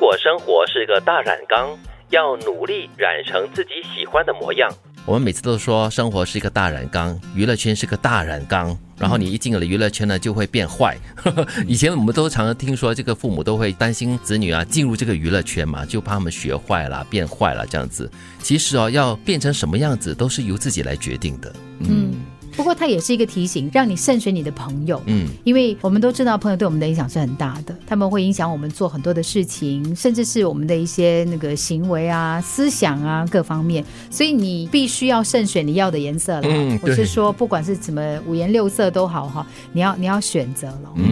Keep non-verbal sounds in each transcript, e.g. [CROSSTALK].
果生活是个大染缸，要努力染成自己喜欢的模样。我们每次都说生活是一个大染缸，娱乐圈是个大染缸，然后你一进了娱乐圈呢，就会变坏。[LAUGHS] 以前我们都常常听说，这个父母都会担心子女啊进入这个娱乐圈嘛，就怕他们学坏了、变坏了这样子。其实哦，要变成什么样子，都是由自己来决定的。嗯，不过它也是一个提醒，让你慎选你的朋友。嗯，因为我们都知道，朋友对我们的影响是很大的，他们会影响我们做很多的事情，甚至是我们的一些那个行为啊、思想啊各方面。所以你必须要慎选你要的颜色了。嗯我是说，不管是什么五颜六色都好哈，你要你要选择了。嗯，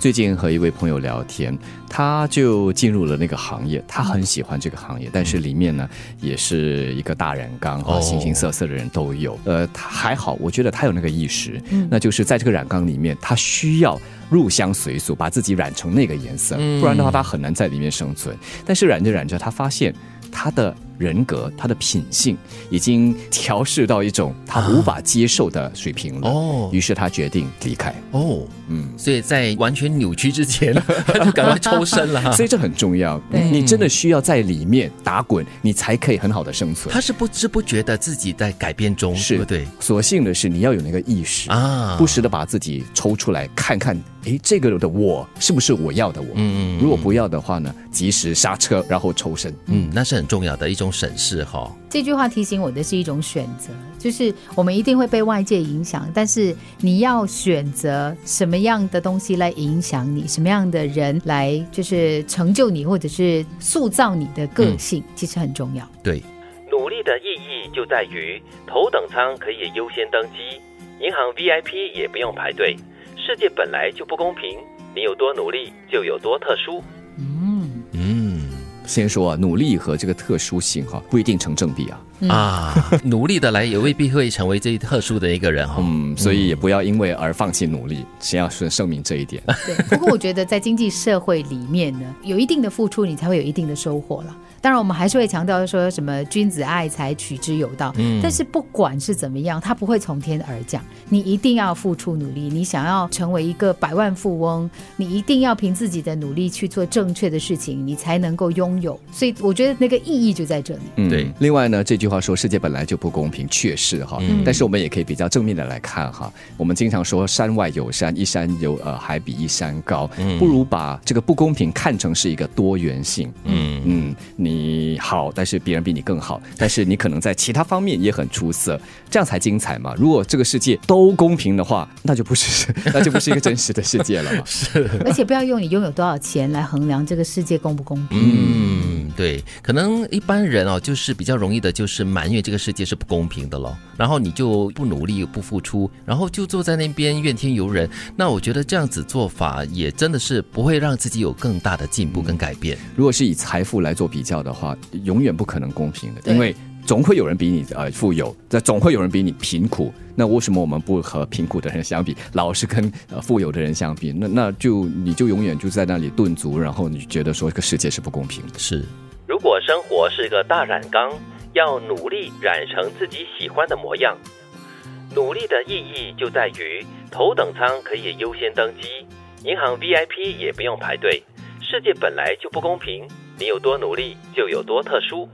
最近和一位朋友聊天，他就进入了那个行业，他很喜欢这个行业，但是里面呢也是一个大染缸形形色色的人都有。呃，他还好，我觉得他有那个意识，那就是在这个染缸里面，他需要入乡随俗，把自己染成那个颜色，嗯不然的话他很难在里面生存。但是染着染着，他发现他的人格、他的品性已经调试到一种他无法接受的水平了。哦于是他决定离开。哦，嗯。所以在完全扭曲之前，他就赶快抽身了。所以这很重要，你真的需要在里面打滚，你才可以很好的生存。他是不知不觉的自己在改变中，是对不对？所幸的是，你要有那个意识啊不时的把自己抽出来看看，哎，这个的我是不是我要的我？嗯嗯如果不要的话呢，及时刹车，然后抽身。嗯，那是很重要的一种审视哈。这句话提醒我的是一种选择，就是我们一定会被外界影响，但是你要选择什么样的东西来影响你，什么样的人来就是成就你，或者是塑造你的个性，其实很重要。对，努力的意义就在于头等舱可以优先登机，银行 VIP 也不用排队。世界本来就不公平，你有多努力就有多特殊。先说啊，努力和这个特殊性哈、不一定成正比啊。啊，[LAUGHS] 努力的来也未必会成为最特殊的一个人哈。嗯，所以也不要因为而放弃努力，先要说声明这一点。对。不过我觉得在经济社会里面呢，有一定的付出，你才会有一定的收获了。当然，我们还是会强调说什么君子爱财，取之有道。嗯但是不管是怎么样，它不会从天而降，你一定要付出努力。你想要成为一个百万富翁，你一定要凭自己的努力去做正确的事情，你才能够拥有。所以我觉得那个意义就在这里。嗯对另外呢，这句话说世界本来就不公平，确实哈。嗯但是我们也可以比较正面的来看哈。我们经常说山外有山，一山有呃还比一山高，嗯不如把这个不公平看成是一个多元性。嗯嗯，你好，但是别人比你更好，但是你可能在其他方面也很出色，这样才精彩嘛。如果这个世界都公平的话，那就不是 [LAUGHS] 那就不是一个真实的世界了嘛。是 [LAUGHS] 而且不要用你拥有多少钱来衡量这个世界公不公平。嗯，对，可能一般人哦，就是比较容易的，就是埋怨这个世界是不公平的咯。然后你就不努力、不付出，然后就坐在那边怨天尤人。那我觉得这样子做法也真的是不会让自己有更大的进步跟改变。如果是以财富来做比较的话，永远不可能公平的，因为总会有人比你呃富有，那总会有人比你贫苦。那为什么我们不和贫苦的人相比，老是跟呃富有的人相比？那那就你就永远就在那里顿足，然后你觉得说这个世界是不公平的。是，如果生活是个大染缸，要努力染成自己喜欢的模样。努力的意义就在于头等舱可以优先登机，银行 VIP 也不用排队。世界本来就不公平，你有多努力就有多特殊。